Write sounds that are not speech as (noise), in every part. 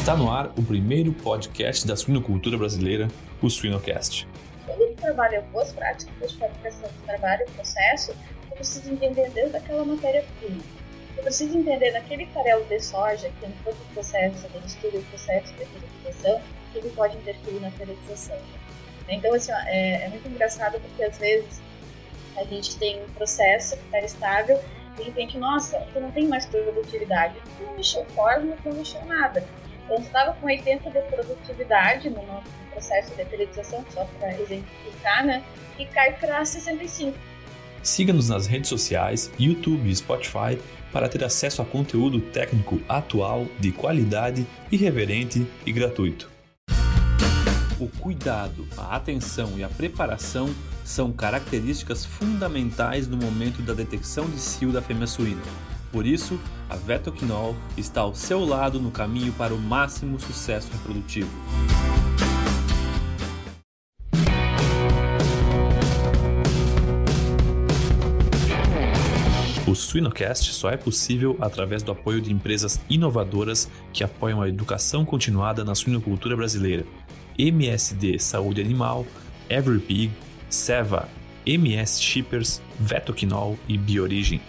Está no ar o primeiro podcast da suinocultura brasileira, o Suinocast. Quando tu trabalha boas práticas de fabricação de trabalho e processo, tu precisa entender desde aquela matéria-prima. Tu precisa entender naquele farelo de soja que entrou no processo de mistura e processo de purificação, que ele pode interferir na fertilização. Então, assim, é, é muito engraçado porque às vezes a gente tem um processo que está estável de repente, nossa, tu não tem mais produtividade. Tu não mexeu fórmula, tu não mexeu nada. Então, estava com 80 de produtividade no nosso processo de periodização, só para exemplificar, né? E cai para 65. Siga-nos nas redes sociais, YouTube e Spotify para ter acesso a conteúdo técnico atual, de qualidade, irreverente e gratuito. O cuidado, a atenção e a preparação são características fundamentais no momento da detecção de cio da fêmea suína. Por isso, a Vetoquinol está ao seu lado no caminho para o máximo sucesso reprodutivo. O Suinocast só é possível através do apoio de empresas inovadoras que apoiam a educação continuada na suinocultura brasileira MSD Saúde Animal, Everypig, Seva, MS Shippers, Vetoquinol e Biorigem.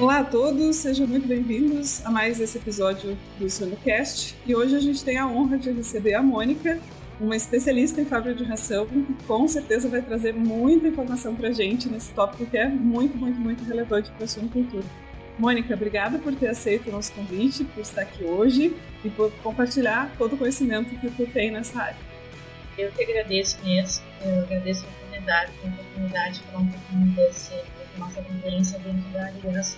Olá a todos, sejam muito bem-vindos a mais esse episódio do SonoCast. E hoje a gente tem a honra de receber a Mônica, uma especialista em fábrica de ração, que com certeza vai trazer muita informação para a gente nesse tópico que é muito, muito, muito relevante para a sua cultura. Mônica, obrigada por ter aceito o nosso convite, por estar aqui hoje e por compartilhar todo o conhecimento que tu tem nessa área. Eu que agradeço mesmo, eu agradeço a oportunidade, a oportunidade para um pouquinho desse, nossa vivência dentro da de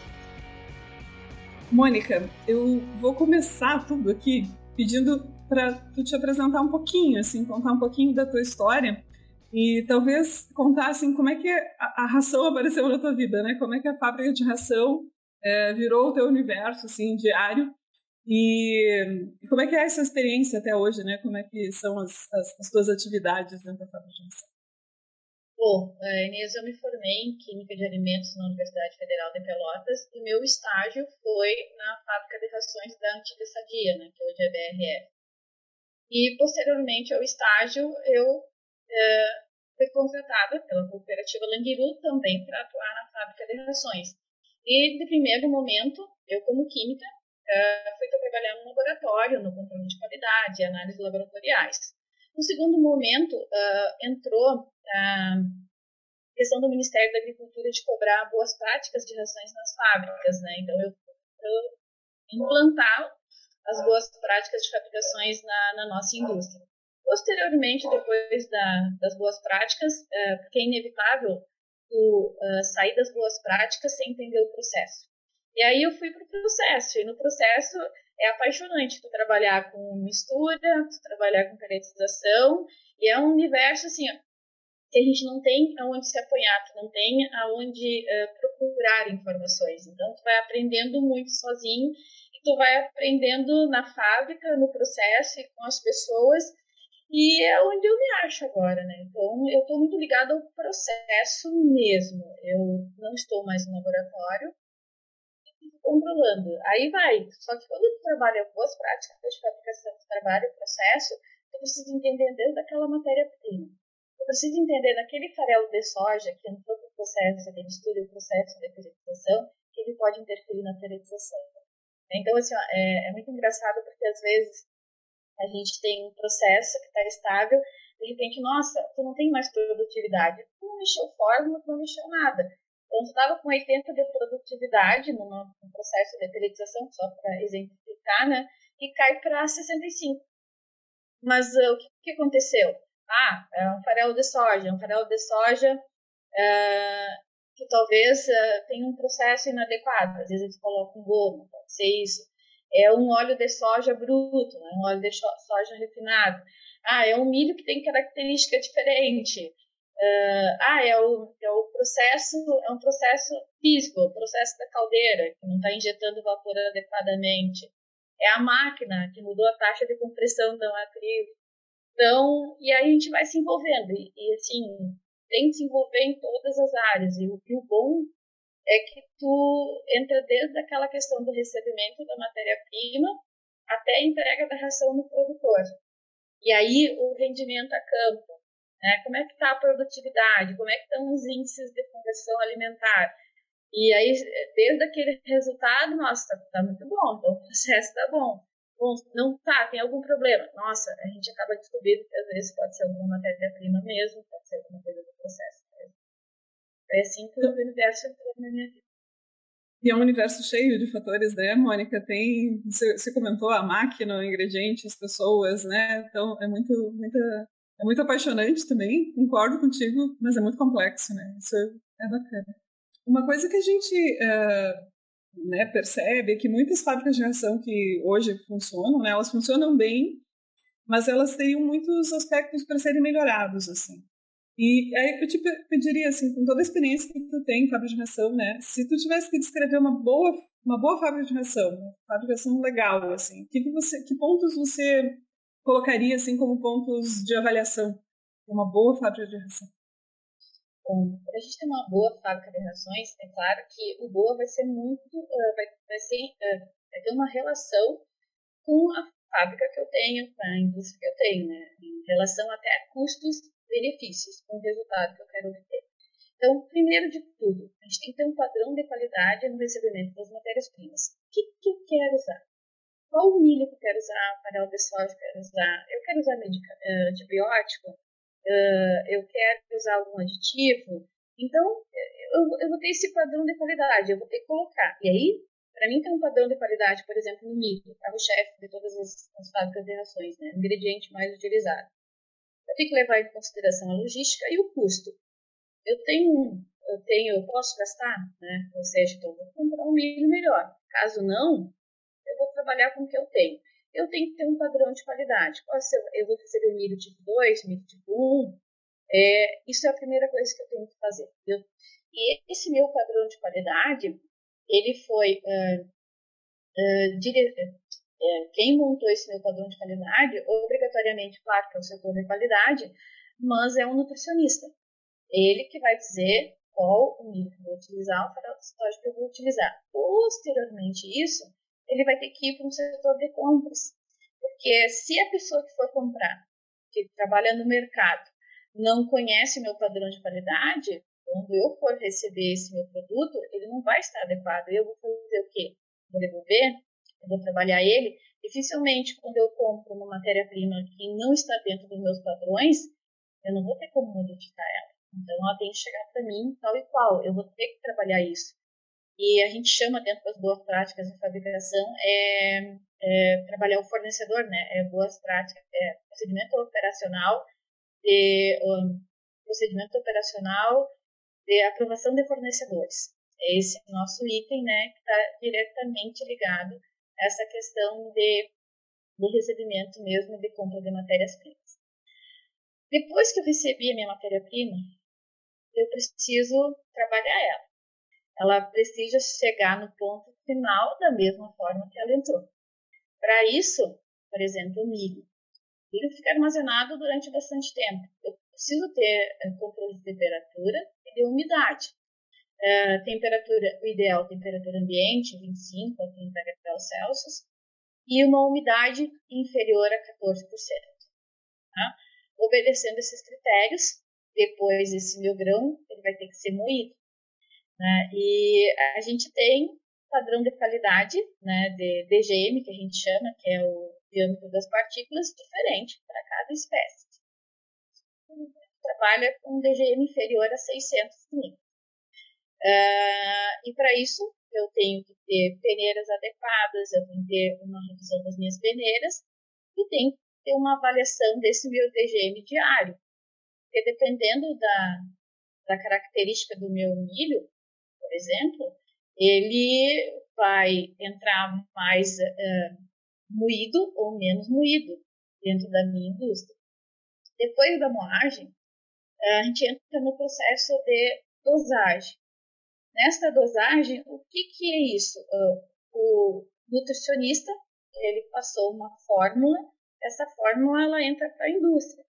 Mônica, eu vou começar tudo aqui pedindo para tu te apresentar um pouquinho, assim, contar um pouquinho da tua história e talvez contar assim como é que a, a ração apareceu na tua vida, né? Como é que a fábrica de ração é, virou o teu universo assim diário e, e, como é que é essa experiência até hoje, né? Como é que são as, as, as tuas atividades dentro da fábrica de ração? Bom, é, Inês, eu me formei em Química de Alimentos na Universidade Federal de Pelotas e meu estágio foi na fábrica de rações da antiga Sadia, né, que hoje é BRF. E, posteriormente ao estágio, eu é, fui contratada pela cooperativa Languiru também para atuar na fábrica de rações. E, de primeiro momento, eu, como química, uh, fui trabalhar no laboratório, no controle de qualidade, análises laboratoriais. No segundo momento, uh, entrou a questão do Ministério da Agricultura de cobrar boas práticas de rações nas fábricas, né? Então, eu, eu implantar as boas práticas de fabricações na, na nossa indústria. Posteriormente, depois da, das boas práticas, uh, porque é inevitável uh, sair das boas práticas sem entender o processo. E aí eu fui para o processo, e no processo é apaixonante tu trabalhar com mistura, tu trabalhar com caracterização, e é um universo assim, que a gente não tem aonde se apoiar, tu não tem aonde uh, procurar informações. Então tu vai aprendendo muito sozinho e tu vai aprendendo na fábrica, no processo e com as pessoas e é onde eu me acho agora, né? Então, eu estou muito ligada ao processo mesmo. Eu não estou mais no laboratório, controlando. Aí vai. Só que quando tu trabalha boas práticas de fabricação de trabalho e processo, tu precisa entender desde aquela matéria-prima. Tu precisa entender naquele farelo de soja que entrou no processo de mistura e o processo de fertilização, que ele pode interferir na fertilização. Então, assim, é, é muito engraçado porque às vezes a gente tem um processo que está estável, de repente, nossa, tu não tem mais produtividade. Tu não mexeu fórmula, tu não mexeu nada. Então, estava com 80 de produtividade no, processo de periodização, só para exemplificar, né? E cai para 65. Mas uh, o que, que, aconteceu? Ah, é um farelo de soja. Um farelo de soja uh, que talvez uh, tenha um processo inadequado. Às vezes eles colocam goma, pode ser isso é um óleo de soja bruto, né? um óleo de soja refinado. Ah, é um milho que tem característica diferente. Uh, ah, é o, é o processo, é um processo físico, o processo da caldeira, que não está injetando vapor adequadamente. É a máquina que mudou a taxa de compressão da matriz. Então, e aí a gente vai se envolvendo. E, e assim, tem que se envolver em todas as áreas. E o, e o bom é que tu entra desde aquela questão do recebimento da matéria-prima até a entrega da ração no produtor. E aí o rendimento a campo, né? Como é que está a produtividade? Como é que estão os índices de conversão alimentar? E aí, desde aquele resultado, nossa, tá muito bom, então o processo está bom. Bom, não tá, tem algum problema. Nossa, a gente acaba descobrindo que às vezes pode ser alguma matéria-prima mesmo, pode ser alguma coisa do processo mesmo. É assim que o universo entrou na minha vida. E é um universo cheio de fatores, né, Mônica? Tem, você comentou a máquina, o ingrediente, as pessoas, né? Então é muito, muita, é muito apaixonante também. Concordo contigo, mas é muito complexo, né? Isso é bacana. Uma coisa que a gente uh, né, percebe é que muitas fábricas de ração que hoje funcionam, né, elas funcionam bem, mas elas teriam muitos aspectos para serem melhorados, assim. E aí eu te pediria, assim, com toda a experiência que tu tem em fábrica de ração, né? Se tu tivesse que descrever uma boa, uma boa fábrica de ração, uma fábrica de ração legal, assim, que, que, você, que pontos você colocaria, assim, como pontos de avaliação uma boa fábrica de ração? Bom, para a gente ter uma boa fábrica de rações, é claro que o boa vai ser muito, uh, vai, vai, ser, uh, vai ter uma relação com a fábrica que eu tenho, com a indústria que eu tenho, né? Em relação até a custos benefícios com o resultado que eu quero obter. Então, primeiro de tudo, a gente tem que ter um padrão de qualidade no recebimento das matérias-primas. O que, que eu quero usar? Qual milho que eu quero usar, farelo de soja que eu quero usar? Eu quero usar eh, antibiótico? Uh, eu quero usar algum aditivo? Então, eu, eu vou ter esse padrão de qualidade, eu vou ter que colocar. E aí, para mim, tem um padrão de qualidade, por exemplo, no milho, é o chefe de todas as, as fábricas de rações, né? o ingrediente mais utilizado eu tenho que levar em consideração a logística e o custo. Eu tenho, eu tenho, eu posso gastar, né? Ou seja, então eu vou comprar um milho melhor. Caso não, eu vou trabalhar com o que eu tenho. Eu tenho que ter um padrão de qualidade. Eu vou receber milho tipo 2, milho tipo 1. É, isso é a primeira coisa que eu tenho que fazer. Eu, e esse meu padrão de qualidade, ele foi uh, uh, dire, é, quem montou esse meu padrão de qualidade, obrigatoriamente, claro que é o setor de qualidade, mas é um nutricionista. Ele que vai dizer qual o milho que eu vou utilizar, o farelo de que eu vou utilizar. Posteriormente isso, ele vai ter que ir para um setor de compras. Porque se a pessoa que for comprar, que trabalha no mercado, não conhece o meu padrão de qualidade, quando eu for receber esse meu produto, ele não vai estar adequado. Eu vou fazer o quê? Vou devolver? eu vou trabalhar ele, dificilmente quando eu compro uma matéria-prima que não está dentro dos meus padrões, eu não vou ter como modificar ela. Então ela tem que chegar para mim tal e qual. Eu vou ter que trabalhar isso. E a gente chama dentro das boas práticas de fabricação é, é trabalhar o fornecedor, né? É boas práticas, é procedimento operacional de um, procedimento operacional de aprovação de fornecedores. É esse nosso item, né, que está diretamente ligado essa questão de, de recebimento mesmo de compra de matérias-primas. Depois que eu recebi a minha matéria-prima, eu preciso trabalhar ela. Ela precisa chegar no ponto final da mesma forma que ela entrou. Para isso, por exemplo, o milho. O milho fica armazenado durante bastante tempo. Eu preciso ter eh, controle de temperatura e de umidade. Uh, temperatura, o ideal, temperatura ambiente, 25 a 30 graus Celsius, e uma umidade inferior a 14%. Tá? Obedecendo esses critérios, depois esse meu grão ele vai ter que ser moído. Né? E a gente tem padrão de qualidade, né, de DGM, que a gente chama, que é o diâmetro das partículas, diferente para cada espécie. Trabalha com um DGM inferior a 600 milímetros. Uh, e para isso, eu tenho que ter peneiras adequadas, eu tenho que ter uma revisão das minhas peneiras e tenho que ter uma avaliação desse meu DGM diário. Porque dependendo da, da característica do meu milho, por exemplo, ele vai entrar mais uh, moído ou menos moído dentro da minha indústria. Depois da moagem, a gente entra no processo de dosagem. Nesta dosagem, o que, que é isso? Uh, o nutricionista ele passou uma fórmula, essa fórmula ela entra para a indústria.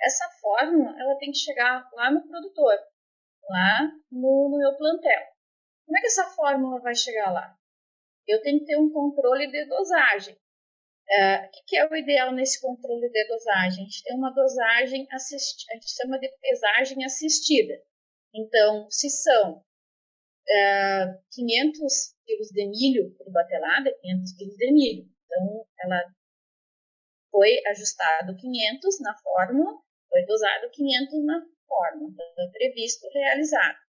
Essa fórmula ela tem que chegar lá no produtor, lá no, no meu plantel. Como é que essa fórmula vai chegar lá? Eu tenho que ter um controle de dosagem. Uh, o que é o ideal nesse controle de dosagem? A gente tem uma dosagem assistida, a gente chama de pesagem assistida. Então, se são uh, 500 quilos de milho por batelada, 500 quilos de milho. Então, ela foi ajustado 500 na fórmula, foi dosado 500 na fórmula, então, previsto, realizado.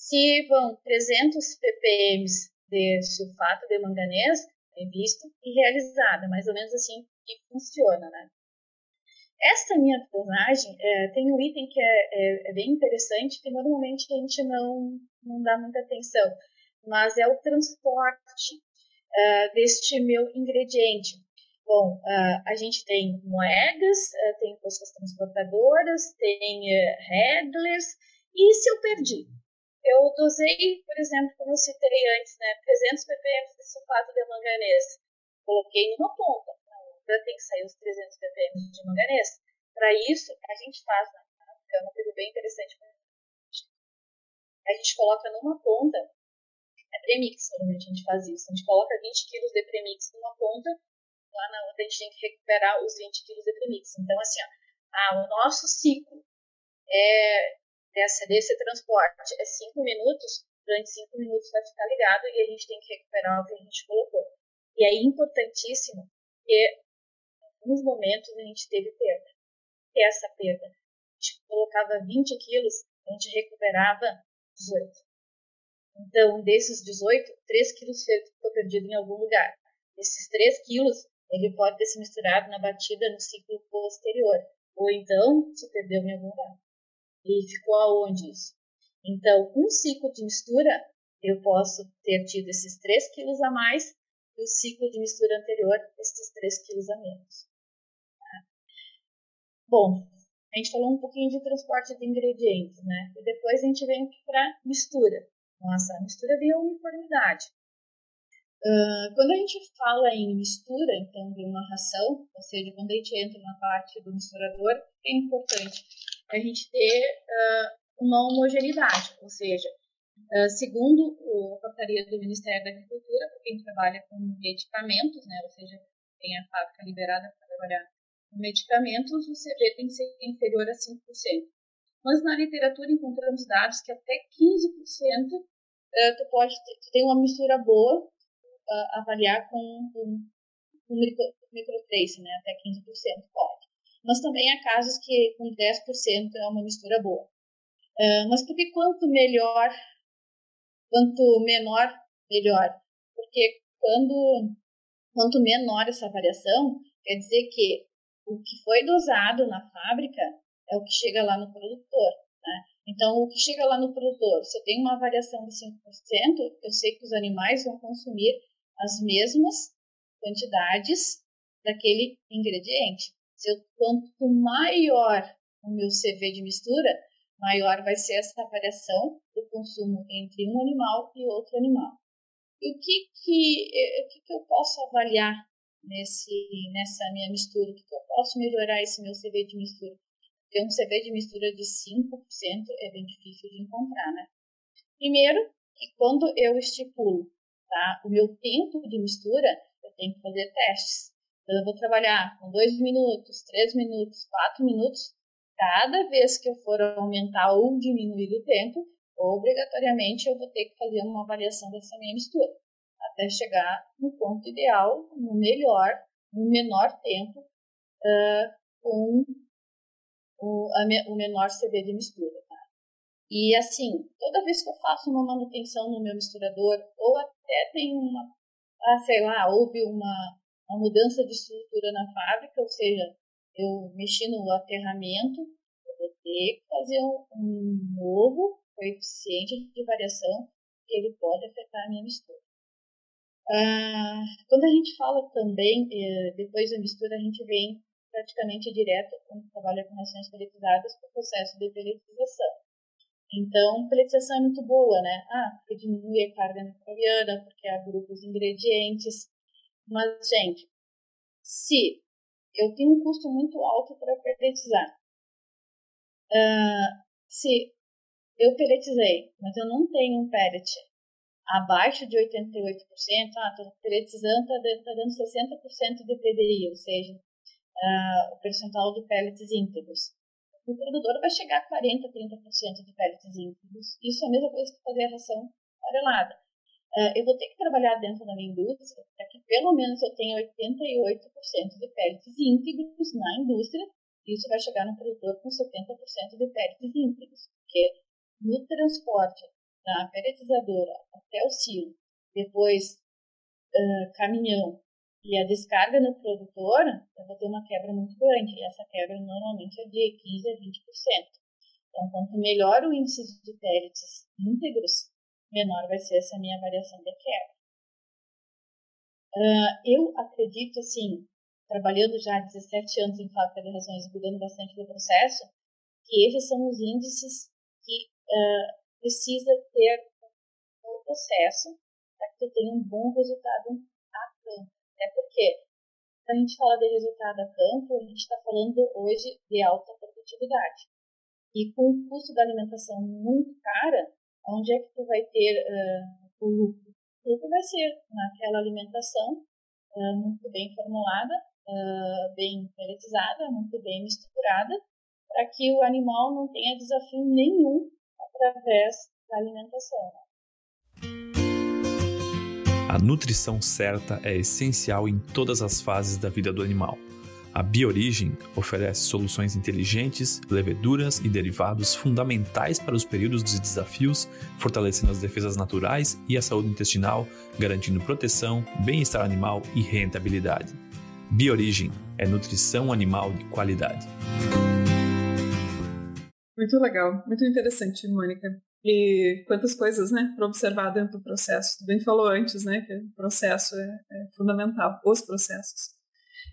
Se vão 300 ppm de sulfato de manganês, previsto e realizado, mais ou menos assim que funciona, né? Esta minha dosagem é, tem um item que é, é, é, bem interessante, que normalmente a gente não, não dá muita atenção, mas é o transporte uh, deste meu ingrediente. Bom, uh, a gente tem moedas, uh, tem postas transportadoras, tem handlers, e se eu perdi? Eu dosei, por exemplo, como eu citei antes, né, 300 ppm de sulfato de manganês. Coloquei numa ponta, outra tem que sair os 300 ppm de manganês. Para isso, a gente faz, né, é uma coisa bem interessante. A gente coloca numa ponta, é premix, normalmente a gente faz isso. A gente coloca 20 kg de premix numa ponta, lá na outra a gente tem que recuperar os 20 kg de premix. Então, assim, ó, ah, o nosso ciclo é dessa, desse transporte é cinco minutos, durante cinco minutos vai ficar ligado e a gente tem que recuperar o que a gente colocou. E é importantíssimo que em alguns momentos a gente teve perda. E essa perda, a gente colocava 20 quilos, a gente recuperava 18. Então, desses 18, 3 quilos ficou perdido em algum lugar. Esses 3 quilos, ele pode ter se misturado na batida no ciclo posterior, ou então se perdeu em algum lugar. E ficou aonde isso? Então, um ciclo de mistura, eu posso ter tido esses 3 quilos a mais e o ciclo de mistura anterior, esses 3 quilos a menos. Tá? Bom, a gente falou um pouquinho de transporte de ingredientes, né? E depois a gente vem para mistura. Nossa, a mistura vem uniformidade. Uh, quando a gente fala em mistura, então, de uma ração, ou seja, quando a gente entra na parte do misturador, é importante a gente ter uh, uma homogeneidade, ou seja, uh, segundo a portaria do Ministério da Agricultura, para quem trabalha com medicamentos, né, ou seja, tem a fábrica liberada para trabalhar com medicamentos, o CV tem que ser inferior a 5%. Mas na literatura encontramos dados que até 15% uh, tu pode ter, tu tem uma mistura boa, avaliar com, com, com micro, microtrace, né, até 15% pode mas também há casos que com 10% é uma mistura boa. Uh, mas porque quanto melhor, quanto menor, melhor. Porque quando, quanto menor essa variação, quer dizer que o que foi dosado na fábrica é o que chega lá no produtor. Né? Então, o que chega lá no produtor, se eu tenho uma variação de 5%, eu sei que os animais vão consumir as mesmas quantidades daquele ingrediente. Se eu, quanto maior o meu CV de mistura, maior vai ser essa variação do consumo entre um animal e outro animal. E o que que, eh, o que, que eu posso avaliar nesse, nessa minha mistura? O que, que eu posso melhorar esse meu CV de mistura? Porque um CV de mistura de 5% é bem difícil de encontrar, né? Primeiro, que quando eu estipulo tá, o meu tempo de mistura, eu tenho que fazer testes. Então, eu vou trabalhar com dois minutos, três minutos, quatro minutos. Cada vez que eu for aumentar ou diminuir o tempo, obrigatoriamente eu vou ter que fazer uma avaliação dessa minha mistura, até chegar no ponto ideal, no melhor, no menor tempo, uh, com o, a, o menor CV de mistura. Tá? E assim, toda vez que eu faço uma manutenção no meu misturador, ou até tem uma, ah, sei lá, houve uma uma mudança de estrutura na fábrica, ou seja, eu mexi no aterramento, eu vou ter que fazer um, um novo coeficiente de variação que ele pode afetar a minha mistura. Ah, quando a gente fala também, eh, depois da mistura, a gente vem praticamente direto, quando trabalha com rações peletizadas, para o processo de peletização. Então, peletização é muito boa, né? Ah, porque diminui a carga microbiana, porque agrupa os ingredientes, mas, gente, se eu tenho um custo muito alto para peletizar, uh, se eu peletizei, mas eu não tenho um pellet abaixo de 88%, ah, estou peletizando, está tá dando 60% de PDI, ou seja, uh, o percentual de pellets íntegros. O produtor vai chegar a 40%, 30% de pellets íntegros. Isso é a mesma coisa que fazer a ração farelada. Uh, eu vou ter que trabalhar dentro da minha indústria para que pelo menos eu tenha 88% de pellets íntegros na indústria. Isso vai chegar no produtor com 70% de pellets íntegros, porque no transporte da pelletizadora até o silo, depois uh, caminhão e a descarga no produtor, eu vou ter uma quebra muito grande. E essa quebra normalmente é de 15 a 20%. Então, quanto melhor o índice de pellets íntegros, menor vai ser essa minha variação de quebra. Uh, eu acredito, assim, trabalhando já há 17 anos em fábrica de rações cuidando bastante do processo, que esses são os índices que uh, precisa ter um processo para que tu tenha um bom resultado a campo. É porque, quando a gente fala de resultado a campo, a gente está falando hoje de alta produtividade. E com o custo da alimentação muito cara, onde é que tu vai ter uh, o lucro? O lucro vai ser naquela alimentação uh, muito bem formulada, uh, bem pelletizada, muito bem misturada, para que o animal não tenha desafio nenhum através da alimentação. A nutrição certa é essencial em todas as fases da vida do animal. A Biorigem oferece soluções inteligentes, leveduras e derivados fundamentais para os períodos de desafios, fortalecendo as defesas naturais e a saúde intestinal, garantindo proteção, bem-estar animal e rentabilidade. Biorigem é nutrição animal de qualidade. Muito legal, muito interessante, Mônica. E quantas coisas, né, para observar dentro do processo. Tu bem falou antes, né, que o processo é, é fundamental, os processos.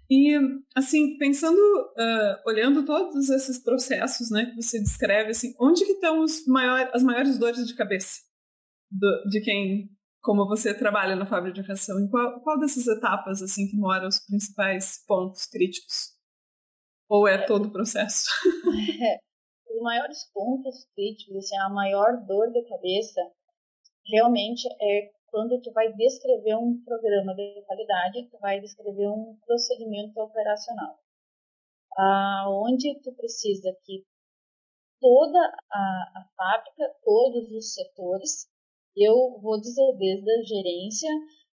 E, assim, pensando, uh, olhando todos esses processos, né, que você descreve, assim, onde que estão maior, as maiores dores de cabeça do, de quem, como você trabalha na fábrica de ração? Em qual, qual dessas etapas, assim, que moram os principais pontos críticos? Ou é todo o processo? (laughs) os maiores pontos críticos, assim, a maior dor de cabeça, realmente é quando tu vai descrever um programa de qualidade, tu vai descrever um procedimento operacional, aonde tu precisa que toda a, a fábrica, todos os setores, eu vou dizer desde a gerência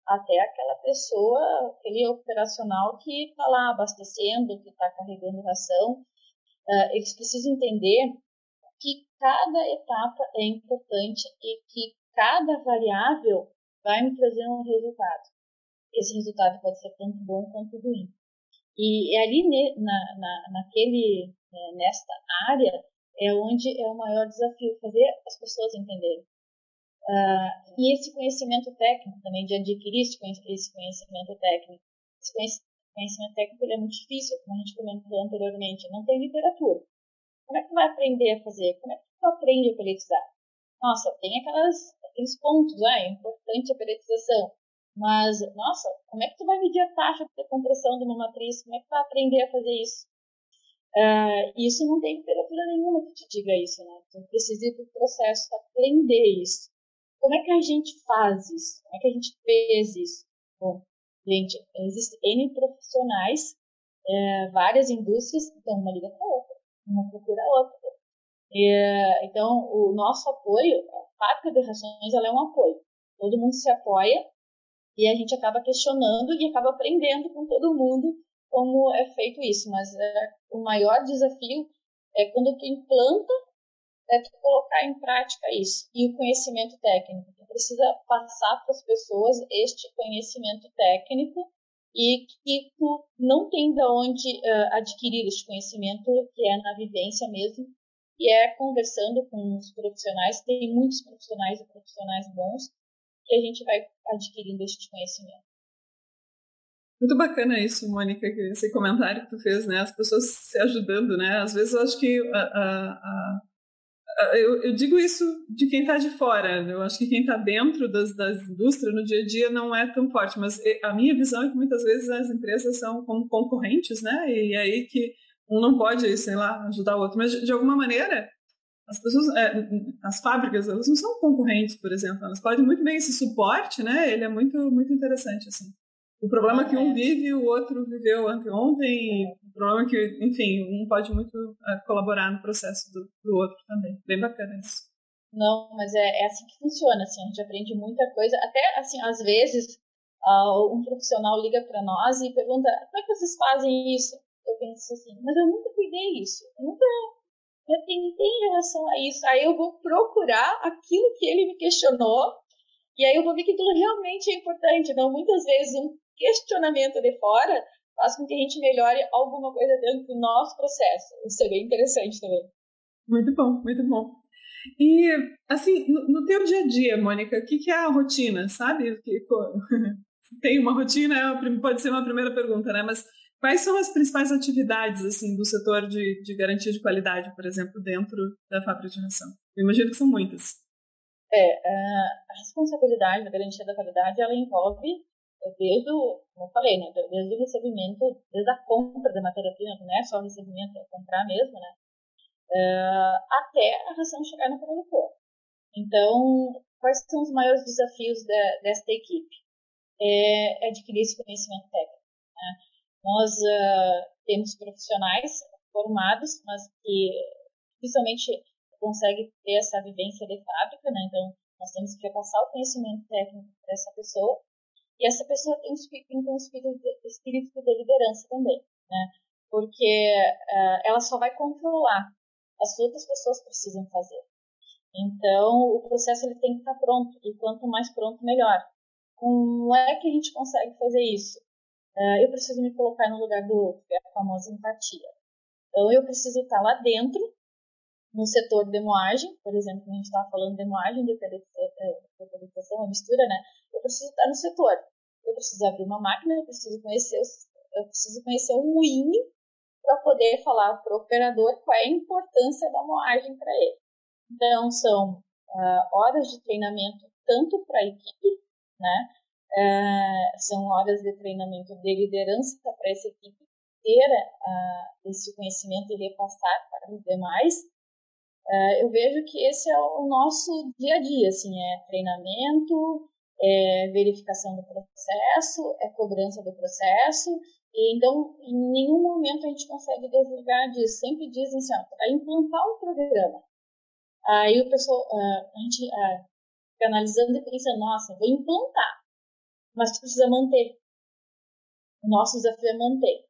até aquela pessoa, aquele operacional que está lá abastecendo, que está carregando ração, uh, eles precisam entender que cada etapa é importante e que cada variável vai me trazer um resultado. Esse resultado pode ser tanto bom quanto ruim. E é ali na, na, naquele, é, nesta área é onde é o maior desafio, fazer as pessoas entenderem. Uh, e esse conhecimento técnico também, de adquirir esse conhecimento técnico. Esse conhecimento técnico é muito difícil, como a gente comentou anteriormente, não tem literatura. Como é que vai aprender a fazer? Como é que tu aprende a pelletizar? Nossa, tem aquelas, aqueles pontos, ah, é importante a pelletização, mas, nossa, como é que tu vai medir a taxa de compressão de uma matriz? Como é que tu vai aprender a fazer isso? Uh, isso não tem literatura nenhuma que te diga isso, né? Tu precisa ir para o processo para aprender isso. Como é que a gente faz isso? Como é que a gente fez isso? Bom, Gente, existem N profissionais, é, várias indústrias, então uma liga para outra, uma procura a outra. É, então, o nosso apoio, a fábrica de rações, ela é um apoio. Todo mundo se apoia e a gente acaba questionando e acaba aprendendo com todo mundo como é feito isso. Mas é, o maior desafio é quando tu implanta, é tu colocar em prática isso. E o conhecimento técnico precisa passar para as pessoas este conhecimento técnico e que tu não tem de onde uh, adquirir este conhecimento, que é na vivência mesmo, e é conversando com os profissionais, tem muitos profissionais e profissionais bons, que a gente vai adquirindo este conhecimento. Muito bacana isso, Mônica, esse comentário que tu fez, né? As pessoas se ajudando, né? Às vezes eu acho que a, a, a eu, eu, digo isso de quem está de fora. Eu acho que quem está dentro das, das indústrias no dia a dia não é tão forte. Mas a minha visão é que muitas vezes as empresas são como concorrentes, né? E aí que um não pode, sei lá, ajudar o outro. Mas de alguma maneira, as pessoas, é, as fábricas, elas não são concorrentes, por exemplo, elas podem muito bem esse suporte, né? Ele é muito muito interessante assim. O problema é que um vive, o outro viveu anteontem, o problema é que, enfim, um pode muito uh, colaborar no processo do, do, outro também. Bem bacana isso. Não, mas é, é, assim que funciona, assim, a gente aprende muita coisa. Até, assim, às vezes, uh, um profissional liga para nós e pergunta, como é que vocês fazem isso? Eu penso assim, mas eu nunca cuidei isso, eu nunca eu tentei em relação a isso. Aí eu vou procurar aquilo que ele me questionou e aí eu vou ver que aquilo realmente é importante. Então, muitas vezes, um questionamento de fora faz com que a gente melhore alguma coisa dentro do nosso processo. Isso é bem interessante também. Muito bom, muito bom. E, assim, no, no teu dia a dia, Mônica, o que, que é a rotina, sabe? (laughs) Tem uma rotina, pode ser uma primeira pergunta, né? Mas Quais são as principais atividades assim do setor de, de garantia de qualidade, por exemplo, dentro da fábrica de ração? Eu imagino que são muitas. É, a responsabilidade da garantia da qualidade, ela envolve é, desde o, como eu falei, né, desde o recebimento, desde a compra da matéria-prima, não é só o recebimento, é comprar mesmo, né, uh, até a ração chegar no produtor. Então, quais são os maiores desafios de, desta equipe? É, é adquirir esse conhecimento técnico. Né? Nós uh, temos profissionais formados, mas que dificilmente conseguem ter essa vivência de fábrica, né? Então, nós temos que repassar o conhecimento técnico para essa pessoa e essa pessoa tem, tem um espírito de, espírito de liderança também, né? Porque uh, ela só vai controlar, as outras pessoas precisam fazer. Então, o processo ele tem que estar pronto, e quanto mais pronto, melhor. Como é que a gente consegue fazer isso? Uh, eu preciso me colocar no lugar do outro, é a famosa empatia. Então, eu preciso estar lá dentro, no setor de moagem, por exemplo, a gente estava falando de moagem, de purificação, a mistura, né? Eu preciso estar no setor. Eu preciso abrir uma máquina, eu preciso conhecer, eu preciso conhecer o moinho para poder falar para o operador qual é a importância da moagem para ele. Então, são uh, horas de treinamento tanto para a equipe, né? Uh, são horas de treinamento de liderança para essa equipe ter uh, esse conhecimento e repassar para os demais. Uh, eu vejo que esse é o nosso dia a dia, assim, é treinamento, é verificação do processo, é cobrança do processo, e então em nenhum momento a gente consegue desligar disso. Sempre dizem assim, para implantar um programa, aí o pessoal, a gente fica analisando e pensa, nossa, vou implantar mas precisa manter. O nosso desafio é manter.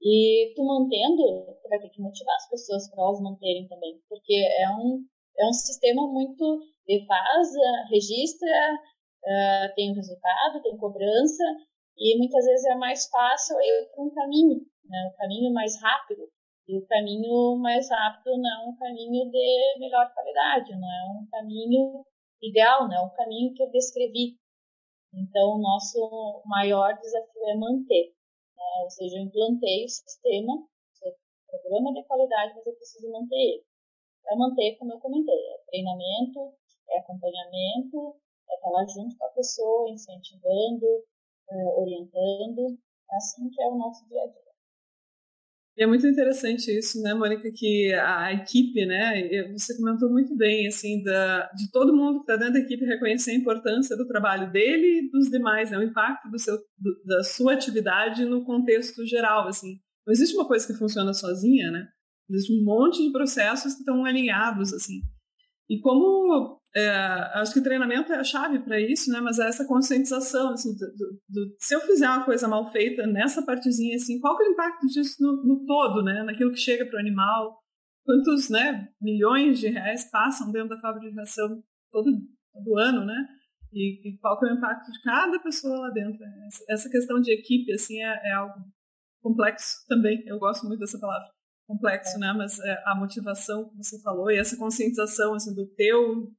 E tu mantendo, tu vai ter que motivar as pessoas para elas manterem também, porque é um, é um sistema muito de faz, registra, uh, tem o resultado, tem cobrança, e muitas vezes é mais fácil ir para um caminho, né? um caminho mais rápido. E o caminho mais rápido não é um caminho de melhor qualidade, não é um caminho ideal, não é um caminho que eu descrevi. Então, o nosso maior desafio é manter. Né? Ou seja, eu implantei o sistema, o programa de qualidade, mas eu preciso manter ele. Para manter, como eu comentei, é treinamento, é acompanhamento, é estar lá junto com a pessoa, incentivando, é, orientando. É assim que é o nosso dia a dia. É muito interessante isso, né, Mônica, que a equipe, né, você comentou muito bem, assim, da, de todo mundo que está dentro da equipe reconhecer a importância do trabalho dele e dos demais, né, o impacto do seu, do, da sua atividade no contexto geral, assim. Não existe uma coisa que funciona sozinha, né, existe um monte de processos que estão alinhados, assim. E como é, acho que treinamento é a chave para isso, né? Mas é essa conscientização, assim, do, do, do, se eu fizer uma coisa mal feita nessa partezinha, assim, qual que é o impacto disso no, no todo, né? Naquilo que chega para o animal, quantos, né? Milhões de reais passam dentro da fábrica de ração todo, todo ano, né? E, e, qual que é o impacto de cada pessoa lá dentro? Essa questão de equipe, assim, é, é algo complexo também. Eu gosto muito dessa palavra complexo, né? Mas é, a motivação que você falou e essa conscientização assim, do teu,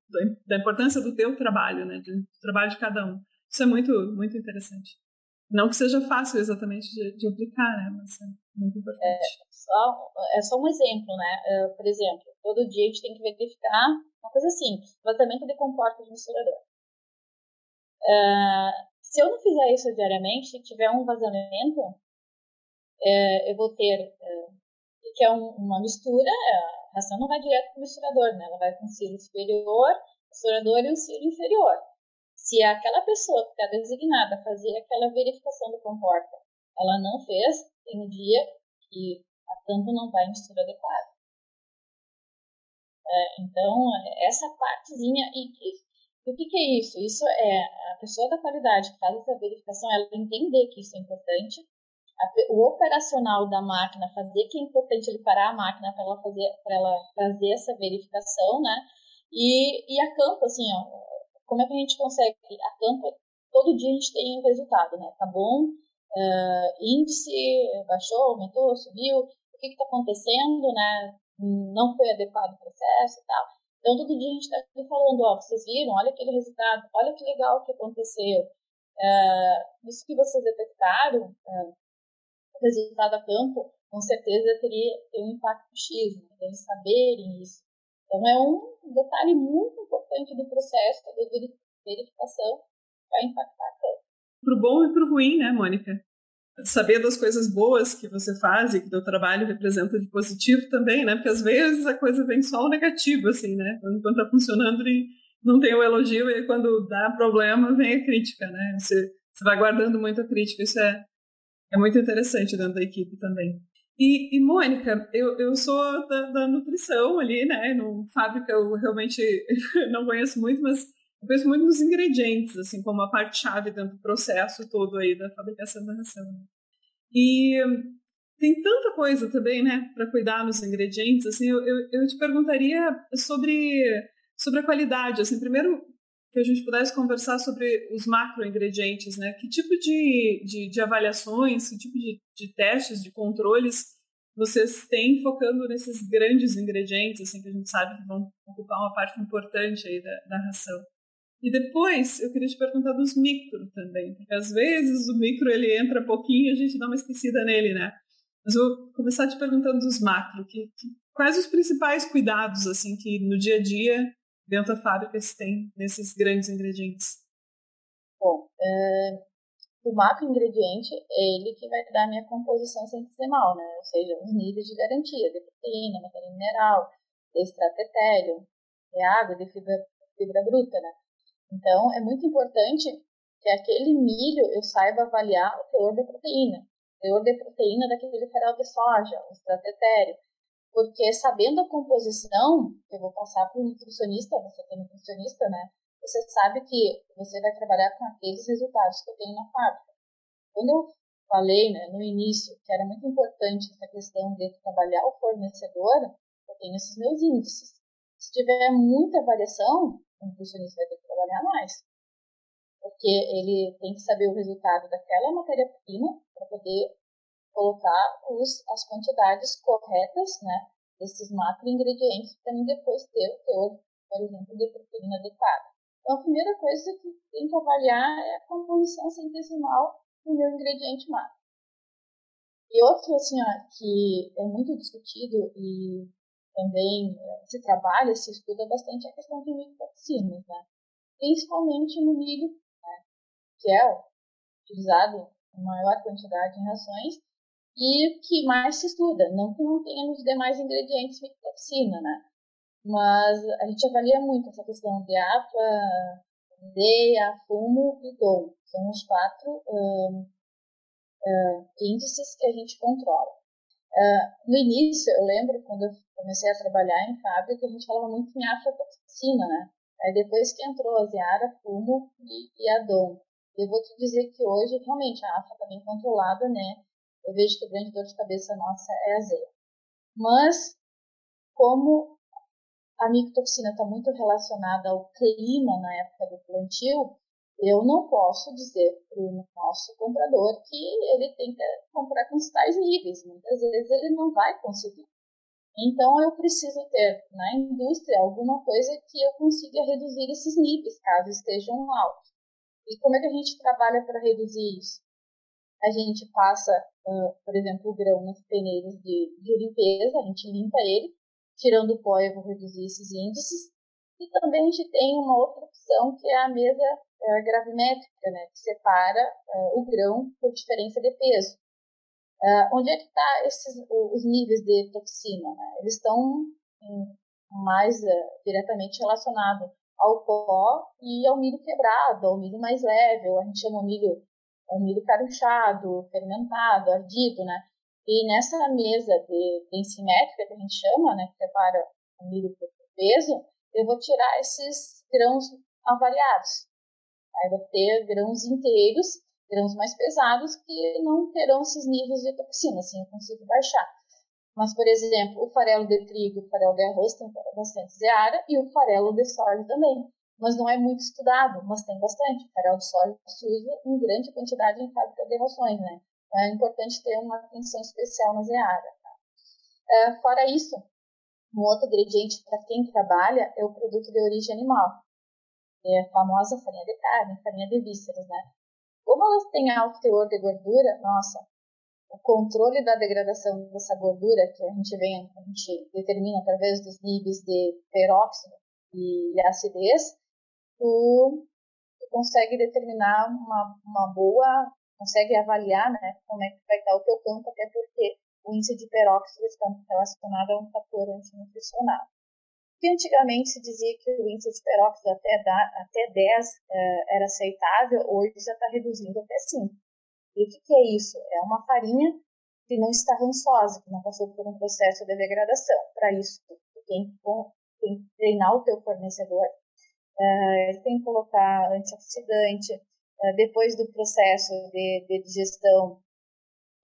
da importância do teu trabalho, né? Do trabalho de cada um. Isso é muito, muito interessante. Não que seja fácil exatamente de, de aplicar, né? Mas é muito importante. É só, é só um exemplo, né? Uh, por exemplo, todo dia a gente tem que verificar uma coisa simples, tratamento de comporta de misturador. Uh, se eu não fizer isso diariamente, se tiver um vazamento, uh, eu vou ter que é um, uma mistura, a ração não vai direto para o misturador, né? ela vai com o silo superior, misturador e o silo inferior. Se aquela pessoa que está designada fazer aquela verificação do comporta, ela não fez, tem um dia que a tampa não vai em mistura adequada. É, então, essa partezinha, e, e o que, que, é isso? Isso é a pessoa da qualidade que faz essa verificação, ela entender que isso é importante, o operacional da máquina fazer que é importante ele parar a máquina para ela fazer para ela fazer essa verificação, né? E, e a campo, assim, ó, como é que a gente consegue? A campo, todo dia a gente tem um resultado, né? Tá bom, uh, índice baixou, aumentou, subiu, o que está acontecendo, né? Não foi adequado o processo e tal. Então, todo dia a gente está falando, ó, vocês viram, olha aquele resultado, olha que legal que aconteceu. Uh, isso que vocês detectaram, uh, o resultado a campo, com certeza teria, um impacto X, né? eles saberem isso. Então, é um detalhe muito importante do processo de verificação para impactar campo. Para o bom e para o ruim, né, Mônica? Saber das coisas boas que você faz e que o trabalho representa de positivo também, né? Porque às vezes a coisa vem só o negativo, assim, né? Quando, está funcionando não tem o elogio e quando dá problema vem a crítica, né? Você, você vai guardando muita crítica, isso é, é muito interessante dentro da equipe também. E, e Mônica, eu, eu sou da, da, nutrição ali, né? No fábrica eu realmente (laughs) não conheço muito, mas eu penso muito nos ingredientes, assim, como a parte-chave dentro do processo todo aí da fabricação da ração. E tem tanta coisa também, né, para cuidar nos ingredientes, assim, eu, eu, eu, te perguntaria sobre, sobre a qualidade, assim, primeiro que a gente pudesse conversar sobre os macroingredientes, né, que tipo de, de, de avaliações, que tipo de, de testes, de controles vocês têm focando nesses grandes ingredientes, assim, que a gente sabe que vão ocupar uma parte importante aí da, da ração. E depois eu queria te perguntar dos micro também, porque às vezes o micro ele entra pouquinho e a gente dá uma esquecida nele, né? Mas eu vou começar te perguntando dos macro, que, que, quais os principais cuidados assim que no dia a dia dentro da fábrica tem nesses grandes ingredientes? Bom, é, o macro ingrediente é ele que vai dar a minha composição centesimal, né? Ou seja, os níveis de garantia de proteína, matéria mineral, de extrato etéreo, de água, de fibra, fibra bruta, né? Então, é muito importante que aquele milho eu saiba avaliar o teor de proteína, o teor de proteína daquele farol de soja, o estratério, porque sabendo a composição, eu vou passar para o nutricionista, você é nutricionista, né? Você sabe que você vai trabalhar com aqueles resultados que eu tenho na fábrica. Quando eu falei né, no início que era muito importante essa questão de trabalhar o fornecedor, eu tenho esses meus índices. Se tiver muita variação, o nutricionista vai ter que trabalhar mais. Porque ele tem que saber o resultado daquela matéria-prima para poder colocar os, as quantidades corretas né, desses macro-ingredientes para depois ter o teor, por exemplo, de proteína adequada. Então, a primeira coisa que tem que avaliar é a composição centesimal do meu ingrediente macro. E outro, assim, ó, que é muito discutido e também eh, se trabalha, se estuda bastante a questão de micotoxinas, né? principalmente no milho, né? que é utilizado em maior quantidade em rações e que mais se estuda, não que não tenha nos demais ingredientes micotoxina, né? Mas a gente avalia muito essa questão de APA, DEA, fumo e DOM. São os quatro uh, índices que a gente controla. Uh, no início, eu lembro quando eu comecei a trabalhar em fábrica, a gente falava muito em aflatoxina, né? Aí depois que entrou a Ziara, Fumo e, e a Dom. Eu vou te dizer que hoje, realmente, a AFA está bem controlada, né? Eu vejo que a grande dor de cabeça nossa é a Z. Mas, como a micotoxina está muito relacionada ao clima na época do plantio, eu não posso dizer para o nosso comprador que ele tem que comprar com tais níveis. Muitas vezes ele não vai conseguir. Então eu preciso ter na indústria alguma coisa que eu consiga reduzir esses níveis, caso estejam altos. E como é que a gente trabalha para reduzir isso? A gente passa, uh, por exemplo, o grão nas peneiras de, de limpeza, a gente limpa ele, tirando o pó eu vou reduzir esses índices. E também a gente tem uma outra opção que é a mesa uh, gravimétrica, né, que separa uh, o grão por diferença de peso. Uh, onde é que tá os níveis de toxina? Né? Eles estão mais uh, diretamente relacionados ao pó e ao milho quebrado, ao milho mais leve, ou a gente chama o milho, o milho caruchado, fermentado, ardido, né? E nessa mesa de densimétrica que a gente chama, né, que prepara o milho por peso, eu vou tirar esses grãos avariados. Aí vou ter grãos inteiros, grãos mais pesados, que não terão esses níveis de toxina, assim eu consigo baixar. Mas, por exemplo, o farelo de trigo, o farelo de arroz tem bastante zeara e o farelo de soja também. Mas não é muito estudado, mas tem bastante. O farelo de soja se usa em grande quantidade em fábrica de rações, né? Então, é importante ter uma atenção especial na zeara. Tá? É, fora isso, um outro ingrediente para quem trabalha é o produto de origem animal. É a famosa farinha de carne, farinha de vísceras, né? Como elas têm alto teor de gordura, nossa, o controle da degradação dessa gordura que a gente vem, a gente determina através dos níveis de peróxido e acidez, tu, tu consegue determinar uma, uma boa, consegue avaliar, né, como é que vai estar o teu campo, até porque o índice de peróxido está relacionado a um fator antinutricional. Que antigamente se dizia que o índice de peróxido até, da, até 10 eh, era aceitável, hoje já está reduzindo até 5. E o que, que é isso? É uma farinha que não está rançosa, que não passou por um processo de degradação. Para isso, tem que treinar o teu fornecedor, uh, tem que colocar antioxidante, uh, depois do processo de, de, digestão,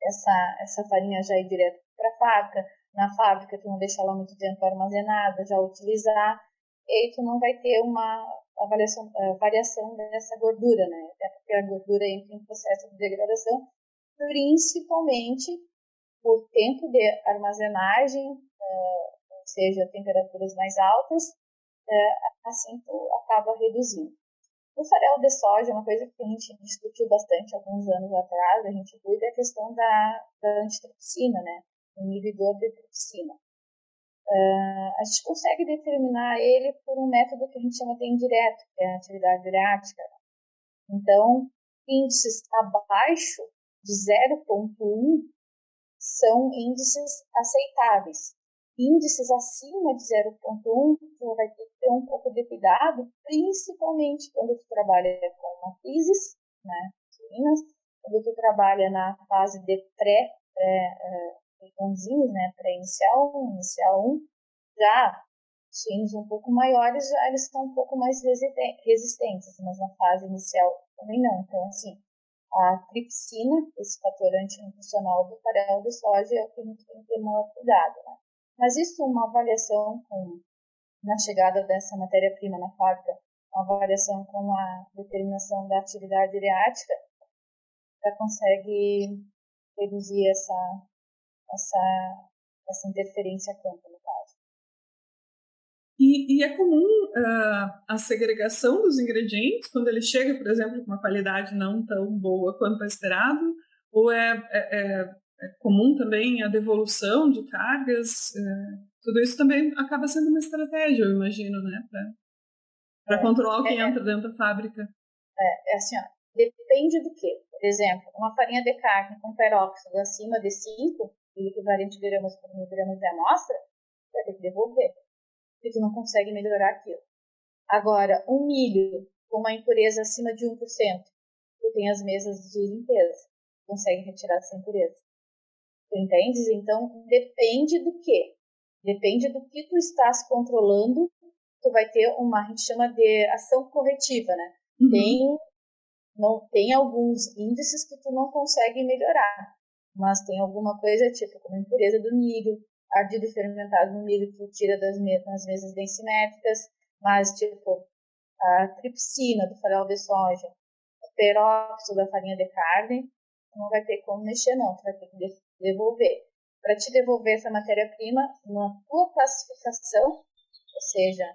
essa, essa farinha já ir direto para a fábrica, na fábrica tu não deixa ela muito tempo armazenada, já utilizar, e aí tu não vai ter uma avaliação, a variação dessa gordura, né? Até porque a gordura entra em processo de degradação, principalmente por tempo de armazenagem, ou seja, temperaturas mais altas, uh, assim tu acaba reduzindo. O farelo de soja, uma coisa que a gente discutiu bastante alguns anos atrás, a gente cuida é a questão da, da antitoxina, né? O inibidor de toxina. Uh, a gente consegue determinar ele por um método que a gente chama de indireto, que é a atividade ureática. Então, índices abaixo de 0,1 são índices aceitáveis. Índices acima de 0,1, você vai ter que ter um pouco de cuidado, principalmente quando você trabalha com matrizes, né, quando você trabalha na fase de pré, pré uh, botãozinhos, né, para inicial 1, inicial 1, já suínos um pouco maiores, já eles estão um pouco mais resistentes, mas na fase inicial também não. Então, assim, a tripsina, esse fator antinutricional do farelo de soja, é o que a gente tem que ter maior cuidado. Né? Mas isso, uma avaliação com, na chegada dessa matéria-prima na fábrica, uma avaliação com a determinação da atividade ureática, já consegue reduzir essa essa, essa interferência campo, no caso. E, e é comum uh, a segregação dos ingredientes quando ele chega, por exemplo, com uma qualidade não tão boa quanto esperado? Ou é, é, é, é comum também a devolução de cargas? É, tudo isso também acaba sendo uma estratégia, eu imagino, né? Para é, controlar o que é, entra dentro da fábrica. É, é assim, ó, depende do que. Por exemplo, uma farinha de carne com peróxido acima de 5, e equivalente gramas por mil gramas de amostra, vai ter que devolver, porque tu não consegue melhorar aquilo. Agora, um milho com uma impureza acima de 1%, tu tem as mesas de limpeza, consegue retirar essa impureza. Tu entendes? Então, depende do que? Depende do que tu estás controlando, tu vai ter uma, a gente chama de ação corretiva, né? Uhum. Tem, não, tem alguns índices que tu não consegue melhorar mas tem alguma coisa, tipo, como impureza do milho, ardido fermentado no milho que tira das, me das mesas densimétricas, mas, tipo, a tripsina do farelo de soja, o peróxido da farinha de carne, não vai ter como mexer, não, tu vai ter que devolver. Para te devolver essa matéria-prima, na tua classificação, ou seja,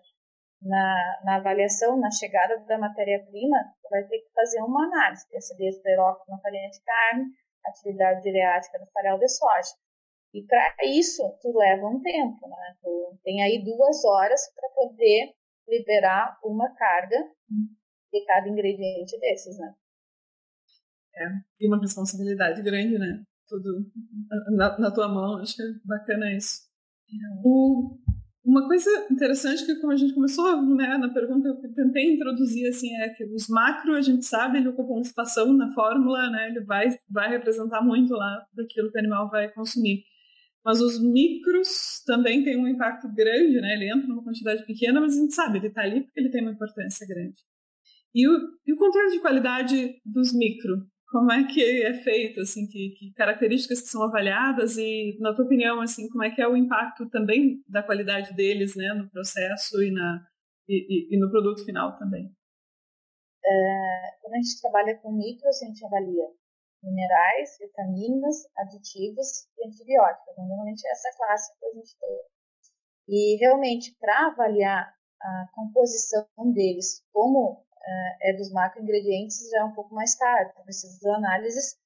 na, na avaliação, na chegada da matéria-prima, vai ter que fazer uma análise, perceber o peróxido na farinha de carne, atividade direática do farelo de soja. E para isso, tu leva um tempo, né? Tu tem aí duas horas para poder liberar uma carga de cada ingrediente desses, né? É, e uma responsabilidade grande, né? Tudo na, na, tua mão. Acho que é bacana isso. O, uma coisa interessante que como a gente começou né, na pergunta eu tentei introduzir assim é que os macro a gente sabe ele ocupa uma espação na fórmula, né? Ele vai vai representar muito lá daquilo que o animal vai consumir. Mas os micros também têm um impacto grande, né? Ele entra numa quantidade pequena, mas a gente sabe, ele está ali porque ele tem uma importância grande. E o, e o controle de qualidade dos micro, como é que é feito, assim, que, que, características que são avaliadas e, na tua opinião, assim, como é que é o impacto também da qualidade deles, né, no processo e, na, e, e, e no produto final também? É, quando a gente trabalha com micros, a gente avalia minerais, vitaminas, aditivos e antibióticos. Normalmente é essa classe que a gente tem. E realmente, para avaliar a composição deles como é, dos macroingredientes já é um pouco mais caro. Então, precisa de análises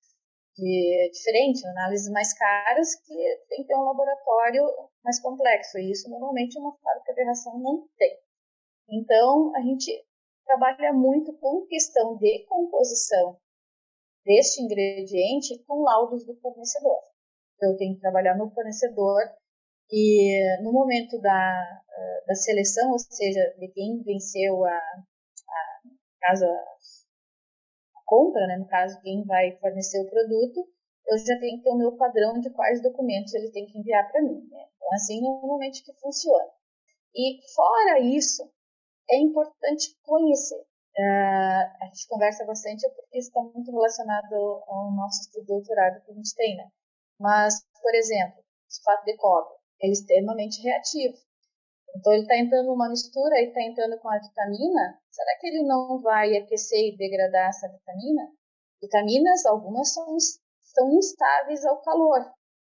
de, diferente, análises mais caras que tem que ter um laboratório mais complexo. E isso normalmente uma fábrica de ração não tem. Então, a gente trabalha muito com questão de composição deste ingrediente com laudos do fornecedor. Eu tenho que trabalhar no fornecedor e no momento da, da seleção, ou seja, de quem venceu a, caso a compra, né, no caso quem vai fornecer o produto, eu já tenho que ter o meu padrão de quais documentos ele tem que enviar para mim. Né? Então, assim, normalmente que funciona. E fora isso, é importante conhecer. Uh, a gente conversa bastante porque está muito relacionado ao nosso estudo doutorado que a gente tem, né? Mas, por exemplo, o fato de cobre, ele é extremamente reativo. Então ele está entrando numa mistura e está entrando com a vitamina. Será que ele não vai aquecer e degradar essa vitamina? Vitaminas, algumas são, são instáveis ao calor.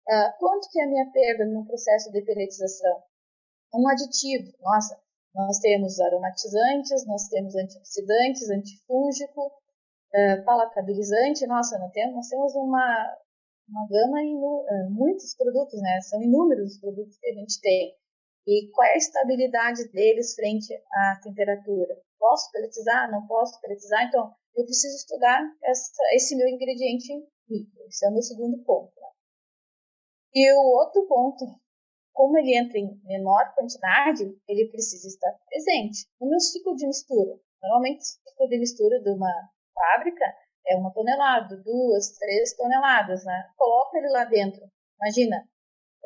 Uh, quanto que é a minha perda no processo de peletização? Um aditivo. Nossa, nós temos aromatizantes, nós temos antioxidantes, antifúngico, uh, palatabilizante. Nossa, nós temos, nós temos uma, uma gama em uh, muitos produtos, né? São inúmeros os produtos que a gente tem e qual é a estabilidade deles frente à temperatura. Posso peletizar? Não posso peletizar? Então, eu preciso estudar essa, esse meu ingrediente micro. Esse é o meu segundo ponto. E o outro ponto, como ele entra em menor quantidade, ele precisa estar presente. No meu ciclo de mistura, normalmente o ciclo de mistura de uma fábrica é uma tonelada, duas, três toneladas, né? Coloca ele lá dentro. Imagina,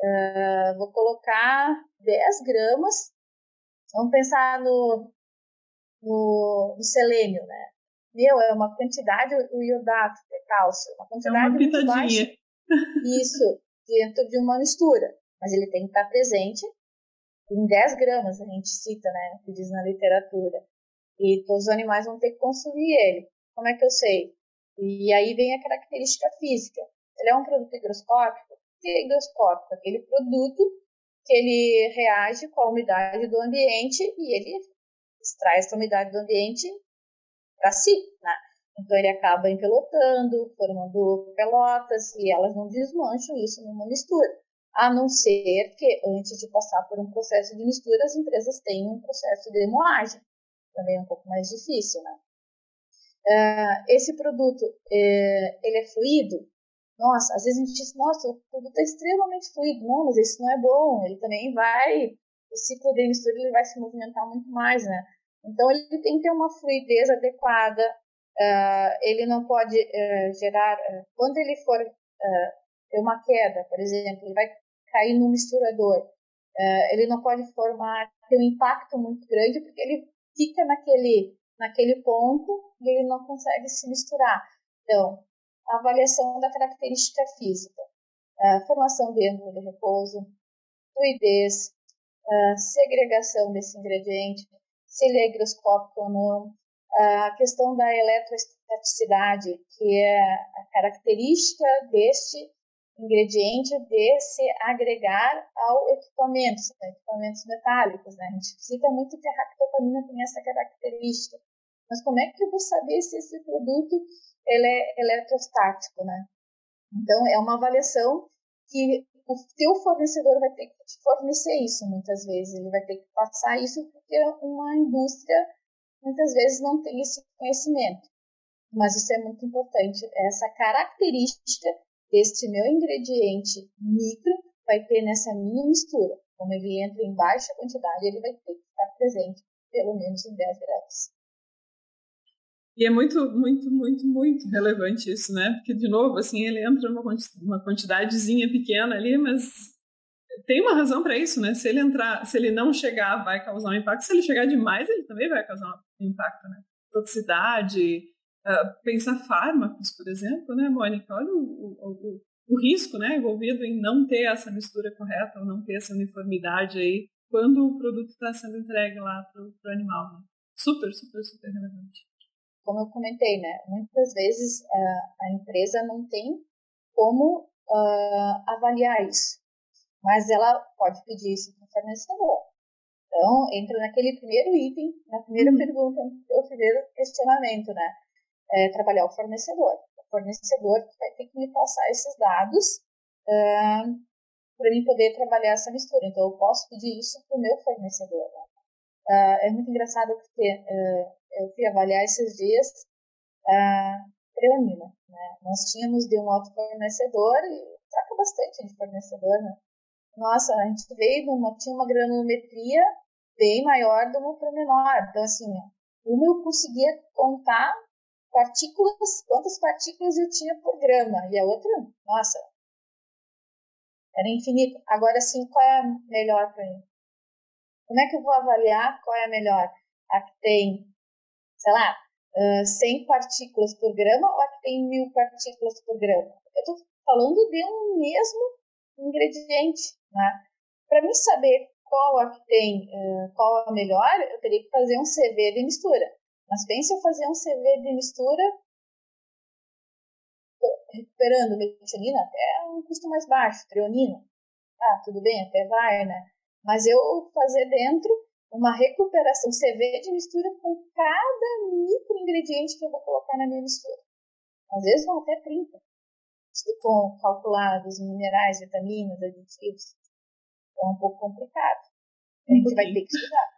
Uh, vou colocar 10 gramas. Vamos pensar no, no, no, selênio, né? Meu, é uma quantidade, o iodato, é cálcio, uma quantidade é uma muito baixa. Isso, dentro de uma mistura. Mas ele tem que estar presente em 10 gramas, a gente cita, né? Que diz na literatura. E todos os animais vão ter que consumir ele. Como é que eu sei? E aí vem a característica física. Ele é um produto higroscópico, higroscópico, aquele produto que ele reage com a umidade do ambiente e ele extrai essa umidade do ambiente para si, né? Então ele acaba empelotando, formando pelotas e elas não desmancham isso numa mistura. A não ser que antes de passar por um processo de mistura, as empresas tenham um processo de moagem. Também é um pouco mais difícil, né? Uh, esse produto, uh, ele é fluido? Nossa, às vezes a gente diz, nossa, o produto é extremamente fluido. Não, mas isso não é bom. Ele também vai, o ciclo de mistura ele vai se movimentar muito mais, né? Então ele tem que ter uma fluidez adequada. Uh, ele não pode uh, gerar, uh, quando ele for ter uma queda, por exemplo, ele vai cair no misturador. ele não pode formar, ter um impacto muito grande, porque ele fica naquele, naquele ponto e ele não consegue se misturar. Então, a avaliação da característica física, a formação dentro do repouso, fluidez, a segregação desse ingrediente, se ele é higroscópico ou não, a questão da eletrostaticidade, que é a característica deste ingrediente de se agregar ao equipamento, equipamentos metálicos. Né? A gente cita muito que a tem essa característica. Mas como é que eu vou saber se esse produto ele é eletrostático, né? Então, é uma avaliação que o teu fornecedor vai ter que te fornecer isso muitas vezes. Ele vai ter que passar isso porque uma indústria muitas vezes não tem esse conhecimento. Mas isso é muito importante, essa característica este meu ingrediente micro vai ter nessa minha mistura. Como ele entra em baixa quantidade, ele vai ter que estar presente pelo menos em 10 gramas. E é muito, muito, muito, muito relevante isso, né? Porque, de novo, assim, ele entra numa quantidadezinha pequena ali, mas tem uma razão para isso, né? Se ele entrar, se ele não chegar, vai causar um impacto. Se ele chegar demais, ele também vai causar um impacto, né? Toxicidade, uh, pensar fármacos, por exemplo, né, Mônica? Olha o, o, o, o, risco, né, envolvido em não ter essa mistura correta ou não ter essa uniformidade aí quando o produto está sendo entregue lá para o animal, né? Super, super, super relevante. Como eu comentei, né? Muitas vezes uh, a empresa não tem como uh, avaliar isso mas ela pode pedir isso para o fornecedor. Então, entra naquele primeiro item, na primeira uhum. pergunta, no primeiro questionamento, né? É, trabalhar o fornecedor. O fornecedor vai ter que me passar esses dados uh, para mim poder trabalhar essa mistura. Então, eu posso pedir isso para o meu fornecedor. Né? Uh, é muito engraçado porque uh, eu fui avaliar esses dias a treonina. Né? Nós tínhamos de um outro fornecedor e troca bastante de fornecedor, né? nossa, a gente veio numa, tinha uma granulometria bem maior de uma para menor. Então, assim, uma eu conseguia contar partículas, quantas partículas eu tinha por grama, e a outra, nossa, era infinito. Agora, assim, qual é a melhor para mim? Como é que eu vou avaliar qual é a melhor? A que tem, sei lá, 100 partículas por grama ou a que tem 1000 partículas por grama? Eu estou falando de um mesmo ingrediente. Né? Para mim saber qual a que tem, qual a melhor, eu teria que fazer um CV de mistura. Mas pense eu fazer um CV de mistura recuperando metionina até um custo mais baixo, treonina. Ah, tudo bem, até vai, né? Mas eu fazer dentro uma recuperação, CV de mistura com cada micro ingrediente que eu vou colocar na minha mistura. Às vezes vão até 30 com calculados minerais, vitaminas, aditivos. É um pouco complicado. A gente um vai ter que estudar.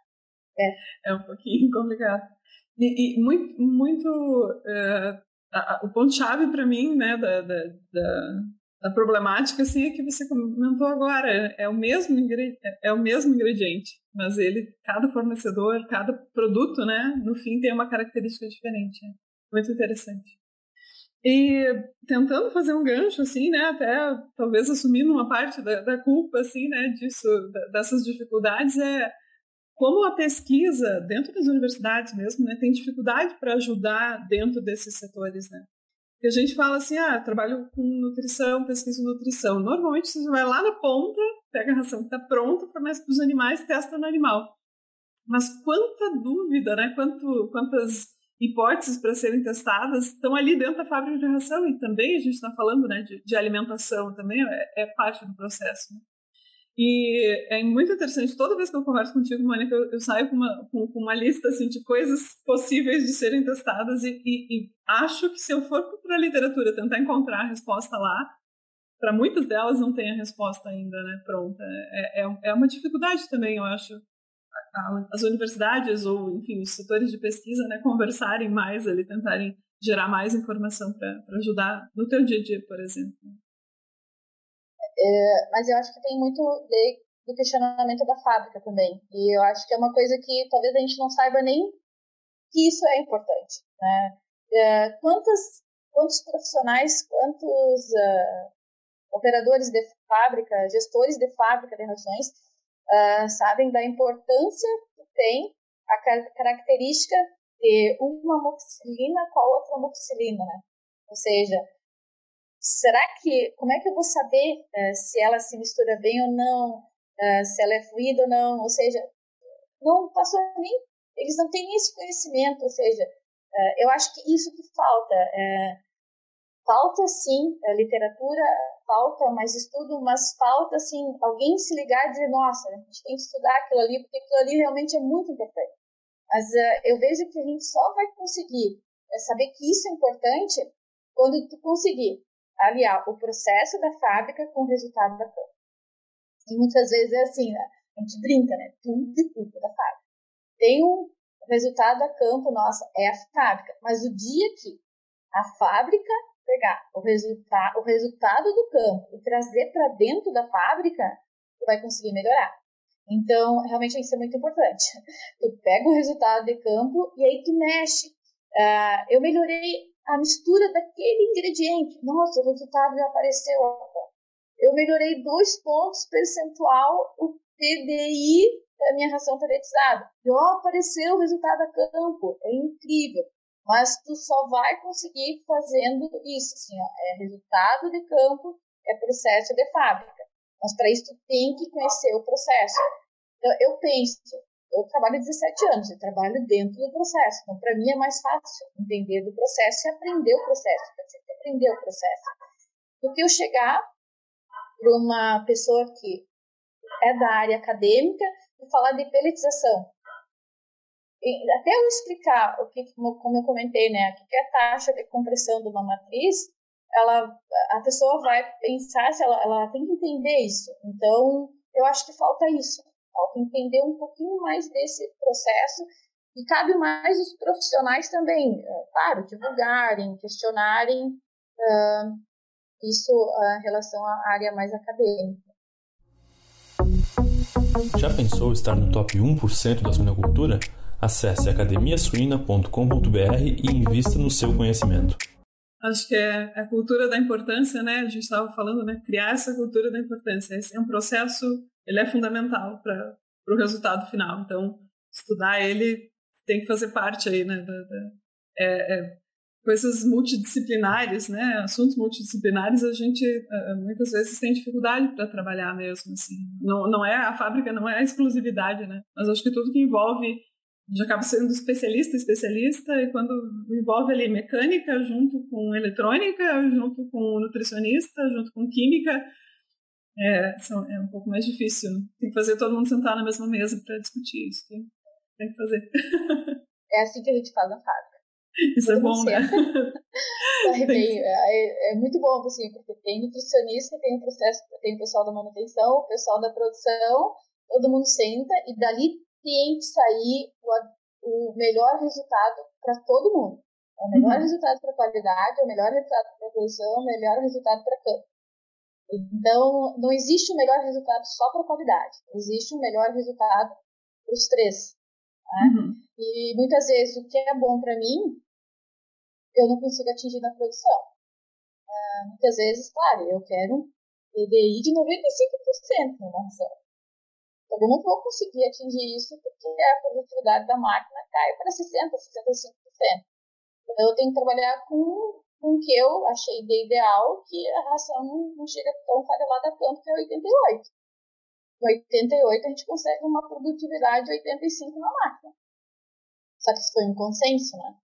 É, é um pouquinho (laughs) complicado. E, e muito, muito uh, a, a, o ponto-chave para mim, né, da, da, da, da, problemática, assim, é que você comentou agora, é, é o mesmo é, é o mesmo ingrediente, mas ele, cada fornecedor, cada produto, né, no fim tem uma característica diferente. Muito interessante. E tentando fazer um gancho, assim, né, até talvez assumindo uma parte da, da culpa, assim, né, disso, dessas dificuldades, é como a pesquisa dentro das universidades mesmo, né, tem dificuldade para ajudar dentro desses setores, né. Que a gente fala assim, ah, trabalho com nutrição, pesquisa em nutrição. Normalmente você vai lá na ponta, pega a ração que está pronta, fornece para os animais, testa no animal. Mas quanta dúvida, né? Quanto, quantas hipóteses para serem testadas estão ali dentro da fábrica de ração e também a gente está falando né, de, de, alimentação também é, é parte do processo. Né? E é muito interessante, toda vez que eu converso contigo, Mônica, eu, eu saio com uma, com, com, uma lista assim, de coisas possíveis de serem testadas e, e, e acho que se eu for para a literatura tentar encontrar a resposta lá, para muitas delas não tem a resposta ainda né, pronta. É, é, é uma dificuldade também, eu acho, as universidades ou, enfim, os setores de pesquisa, né, conversarem mais ali, tentarem gerar mais informação para ajudar no teu dia a dia, por exemplo. É, mas eu acho que tem muito de, do questionamento da fábrica também. E eu acho que é uma coisa que talvez a gente não saiba nem que isso é importante. Né? É, quantos, quantos profissionais, quantos uh, operadores de fábrica, gestores de fábrica de rações uh, sabem da importância que tem a característica de uma amoxicilina com a outra amoxicilina, né? Ou seja, será que, como é que eu vou saber uh, se ela se mistura bem ou não, uh, se ela é fluida ou não? Ou seja, não passou nem, eles não têm esse conhecimento, ou seja, uh, eu acho que isso que falta. falta sim literatura falta mais estudo, mas falta, assim, alguém se ligar e dizer, nossa, a gente tem que estudar aquilo ali, porque aquilo ali realmente é muito importante. Mas eu vejo que a gente só vai conseguir saber que isso é importante quando tu conseguir aliar o processo da fábrica com o resultado da campo. E muitas vezes é assim, né? A gente brinca, né? Tudo de culpa da fábrica. Tem um resultado da campo, nossa, é a fábrica. Mas o dia que a fábrica pegar o, resulta o resultado do campo e trazer para dentro da fábrica, tu vai conseguir melhorar. Então, realmente isso é muito importante. (laughs) Tu pega o resultado de campo e aí tu mexe. Uh, eu melhorei a mistura daquele ingrediente. Nossa, o resultado já apareceu. Eu melhorei dois pontos percentual o PDI da minha ração paletizada. E ó, apareceu o resultado a campo. É incrível. Mas tu só vai conseguir fazendo isso. Assim, ó, é resultado de campo, é processo de fábrica. Mas para isso tu tem que conhecer o processo. Então, eu penso, eu trabalho 17 anos, eu trabalho dentro do processo. Então, para mim é mais fácil entender do processo e aprender o processo. Tem que aprender o processo. Do que eu chegar para uma pessoa que é da área acadêmica e falar de pelletização. E até eu explicar o que, como eu comentei, né, o que é a taxa de compressão de uma matriz, ela, a pessoa vai pensar se ela, ela tem que entender isso. Então, eu acho que falta isso, falta entender um pouquinho mais desse processo e cabe mais os profissionais também, é, claro, divulgarem, questionarem uh, isso uh, em relação à área mais acadêmica. Já pensou estar no top 1% da suinocultura? Acesse academiasuina.com.br e invista no seu conhecimento. Acho que é a cultura da importância, né? A gente estava falando, né? Criar essa cultura da importância. Esse é um processo, ele é fundamental para o resultado final. Então, estudar ele tem que fazer parte aí, né? Da, da, é, é, coisas multidisciplinares, né? Assuntos multidisciplinares a gente uh, muitas vezes tem dificuldade para trabalhar mesmo, assim. Não, não é a fábrica, não é a exclusividade, né? Mas acho que tudo que envolve já acaba sendo especialista, especialista, e quando envolve ali mecânica junto com eletrônica, junto com nutricionista, junto com química, é, são, é um pouco mais difícil. Né? Tem que fazer todo mundo sentar na mesma mesa para discutir isso. Tem, tem que fazer. É assim que a gente faz na fábrica. Isso é bom, né? (laughs) é, é, muito bom, assim, porque tem nutricionista, tem o processo, tem o pessoal da manutenção, o pessoal da produção, todo mundo senta e dali tem que sair o, o melhor resultado para todo mundo. É o melhor uhum. resultado para a qualidade, é o melhor resultado para a produção, é o melhor resultado para campo. Então, não existe um melhor resultado só para a qualidade. Existe um melhor resultado para os três. Né? Uhum. E muitas vezes o que é bom para mim, eu não consigo atingir na produção. Uh, muitas vezes, claro, eu quero um PDI de 95% na ração. Eu não vou conseguir atingir isso porque a produtividade da máquina cai para 60%, 65%. Então, eu tenho que trabalhar com, com que eu achei de ideal, que a ração não, chega tão farelada tanto, que é 88. Com 88 a gente consegue uma produtividade de 85 na máquina. Só que isso foi um consenso, né?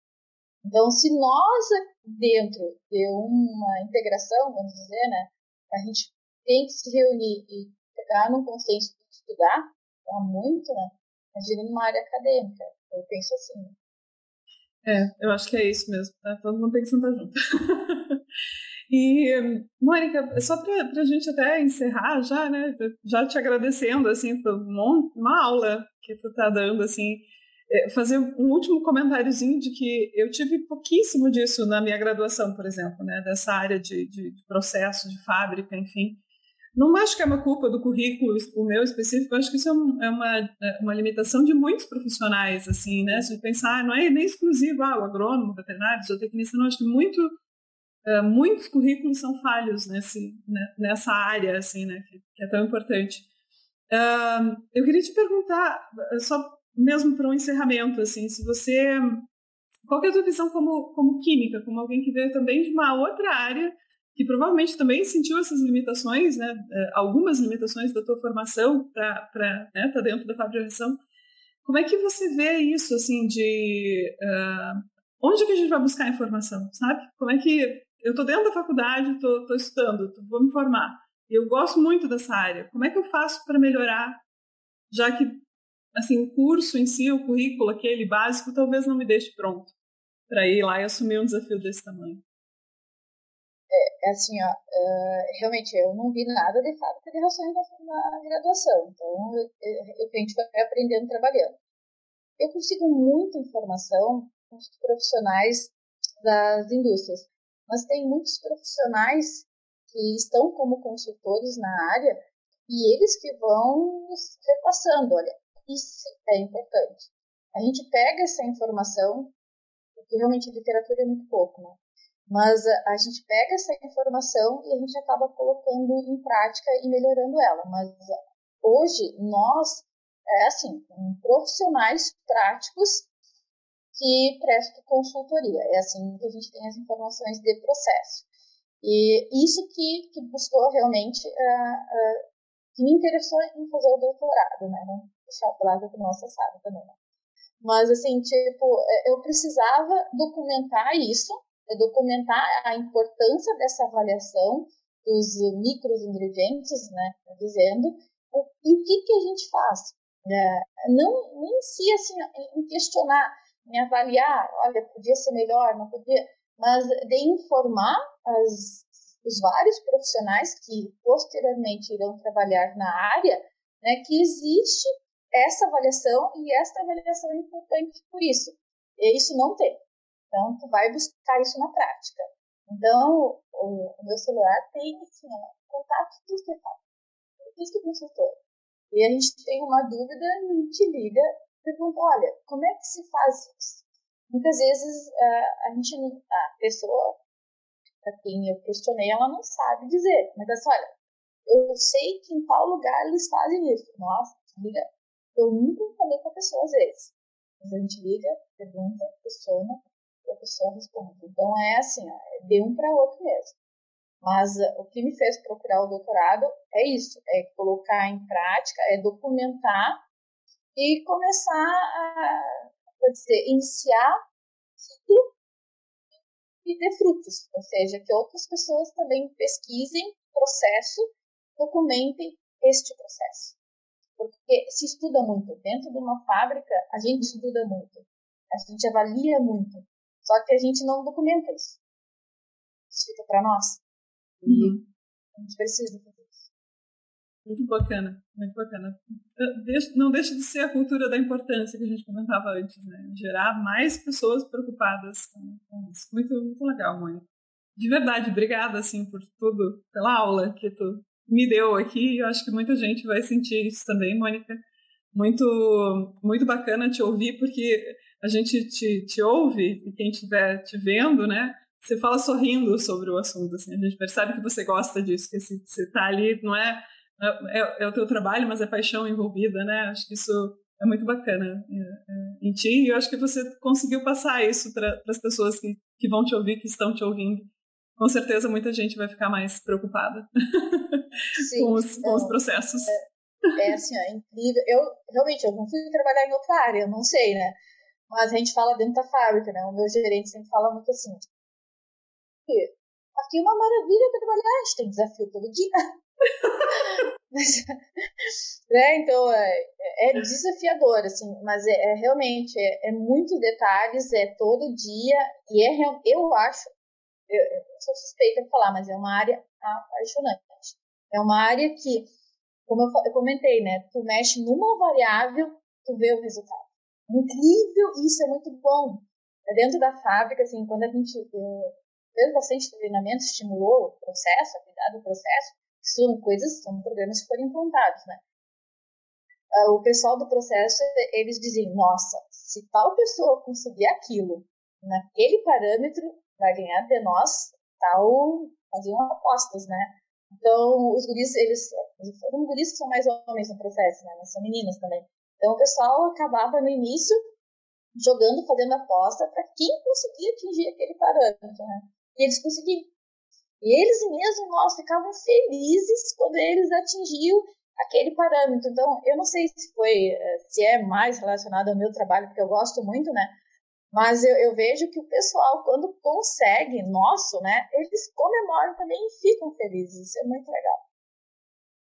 Então, se nós, dentro de uma integração, vamos dizer, né, a gente tem que se reunir e chegar num consenso estudar há muito, né? Imagina numa área acadêmica. Eu penso assim. É, eu acho que é isso mesmo, tá? Todo mundo tem que sentar junto. (laughs) e, Mônica, só para a gente até encerrar já, né? Já te agradecendo, assim, por uma aula que tu tá dando, assim, é, fazer um último comentáriozinho de que eu tive pouquíssimo disso na minha graduação, por exemplo, né? Dessa área de, de, de processo, de fábrica, enfim. Não acho que é uma culpa do currículo, o meu específico, acho que isso é, é uma, é uma limitação de muitos profissionais, assim, né? Se pensar, não é nem exclusivo, ah, o agrônomo, veterinário, zootecnista, não, acho que muito, uh, muitos currículos são falhos nesse, né, nessa área, assim, né, que, que é tão importante. Eu queria te perguntar, só mesmo para um encerramento, assim, se você... Qual é a tua visão como, como química, como alguém que veio também de uma outra área que provavelmente também sentiu essas limitações, né, é, algumas limitações da tua formação para né, tá dentro da fabricação. Como é que você vê isso, assim, de uh, onde que a gente vai buscar informação, sabe? Como é que eu estou dentro da faculdade, estou estudando, tô, vou me formar, eu gosto muito dessa área. Como é que eu faço para melhorar, já que assim o curso em si, o currículo aquele básico, talvez não me deixe pronto para ir lá e assumir um desafio desse tamanho? É assim, ó, uh, realmente eu não vi nada de fábrica de rações na, na graduação, então eu, eu, tenho que vai aprendendo trabalhando. Eu consigo muita informação com os profissionais das indústrias, mas tem muitos profissionais que estão como consultores na área e eles que vão repassando, olha, isso é importante. A gente pega essa informação, porque realmente literatura é muito pouco, né? Mas a, a gente pega essa informação e a gente acaba colocando em prática e melhorando ela. Mas hoje nós, é assim, profissionais práticos que prestam consultoria. É assim que a gente tem as informações de processo. E isso que, que buscou realmente, uh, uh, que me interessou em fazer o doutorado, né? Não deixar o lado que nossa sabe também, né? Mas, assim, tipo, eu precisava documentar isso, documentar a importância dessa avaliação dos micros ingredientes, né? Dizendo o, o que, que a gente faz. É, não em si, assim, em questionar, em avaliar, olha, podia ser melhor, não podia, mas de informar as, os vários profissionais que posteriormente irão trabalhar na área, né, que existe essa avaliação e esta avaliação é importante por isso. E isso não tem. Então, tu vai buscar isso na prática. Então, o, meu celular tem assim, contato detalhes. Isso que consultor. E a gente tem uma dúvida, a gente liga pergunta, olha, como é que se faz isso? Muitas vezes a, gente, a pessoa para quem eu questionei, ela não sabe dizer. Mas assim, olha, eu sei que em tal lugar eles fazem isso. Nossa, liga eu nunca falei com a pessoa às vezes. Mas a gente liga, pergunta, questiona, a pessoa responde. Então é assim, é de um para outro mesmo. Mas uh, o que me fez procurar o doutorado é isso, é colocar em prática, é documentar e começar a, pode dizer, iniciar e ter frutos, ou seja, que outras pessoas também pesquisem o processo, documentem este processo. Porque se estuda muito. Dentro de uma fábrica, a gente estuda muito. A gente avalia muito. Só que a gente não documenta isso. Isso fica para nós. E uhum. a gente precisa fazer isso. Muito bacana, muito bacana. Não deixa de ser a cultura da importância que a gente comentava antes, né? Gerar mais pessoas preocupadas com isso. Muito, muito legal, Mônica. De verdade, obrigada, assim, por tudo, pela aula que tu me deu aqui. Eu acho que muita gente vai sentir isso também, Mônica. Muito, muito bacana te ouvir, porque a gente te, te ouve e quem estiver te vendo, né? Você fala sorrindo sobre o assunto, assim, a gente percebe que você gosta disso, que você está ali, não é, é, é, o teu trabalho, mas é paixão envolvida, né? Acho que isso é muito bacana é, é, em ti e eu acho que você conseguiu passar isso para as pessoas que, que vão te ouvir, que estão te ouvindo com certeza muita gente vai ficar mais preocupada Sim, (laughs) com, os, com os processos. É, é assim, é incrível. Eu realmente eu não fui trabalhar em outra área, eu não sei, né? Mas a gente fala dentro da fábrica, né? O meu gerente sempre fala muito assim. Aqui é uma maravilha trabalhar, a gente tem desafio todo dia. (laughs) mas, né? Então é, é, desafiador, assim, mas é, é realmente é, é muitos detalhes, é todo dia e é eu acho eu, eu sou suspeita de falar, mas é uma área apaixonante. É uma área que, como eu, eu comentei, né, tu mexe numa variável, tu vê o resultado. Incrível, isso é muito bom. É dentro da fábrica, assim, quando a gente fez bastante treinamento, estimulou o processo, a cuidar do processo, são coisas, são programas que foram implantados, né? Ah, o pessoal do processo, eles dizem, nossa, se tal pessoa conseguir aquilo naquele parâmetro, vai ganhar de nós tal faziam apostas, né? Então, os guris, eles, foram guris que são mais homens no processo, né? Mas são meninas também. Então, o pessoal acabava no início jogando, fazendo aposta para quem conseguia atingir aquele parâmetro, né? E eles conseguiam. E eles mesmos, nós ficavam felizes quando eles atingiam aquele parâmetro. Então, eu não sei se foi, eh, se é mais relacionado ao meu trabalho, porque eu gosto muito, né? Mas eu, eu, vejo que o pessoal, quando consegue, nosso, né, eles comemoram também e ficam felizes. Isso é muito legal.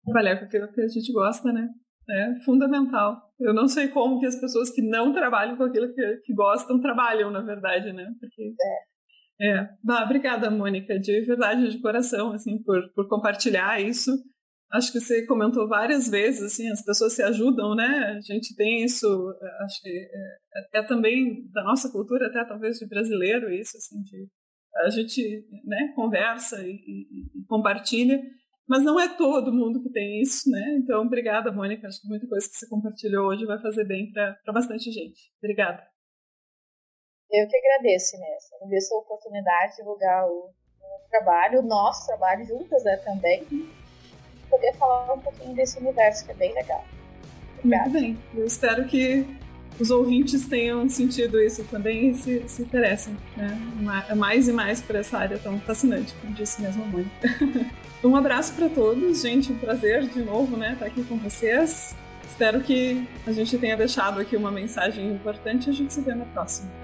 Trabalhar com aquilo que a gente gosta, né? É fundamental. Eu não sei como que as pessoas que não trabalham com aquilo que, que gostam trabalham, na verdade, né? Porque é. É, bah, obrigada, Mônica, de verdade, de coração, assim, por, por compartilhar isso acho que você comentou várias vezes, assim, as pessoas se ajudam, né? A gente tem isso, acho que é, é, é também da nossa cultura, até talvez de brasileiro, isso, assim, de a gente né, conversa e, e, e, compartilha, mas não é todo mundo que tem isso, né? Então, obrigada, Mônica. Acho que muita coisa que você compartilhou hoje vai fazer bem para bastante gente. Obrigada. Eu que agradeço, Inês. Agradeço a oportunidade de divulgar o, o trabalho, o nosso trabalho juntas né, também, e poder falar um pouquinho desse universo que é bem legal. Obrigada. Muito bem. Eu espero que os ouvintes tenham sentido isso também e se, se interessem né? mais e mais por essa área tão fascinante, como disse mesmo a (laughs) um abraço para todos, gente, um prazer de novo né, estar aqui com vocês. Espero que a gente tenha deixado aqui uma mensagem importante e a gente se vê na próxima.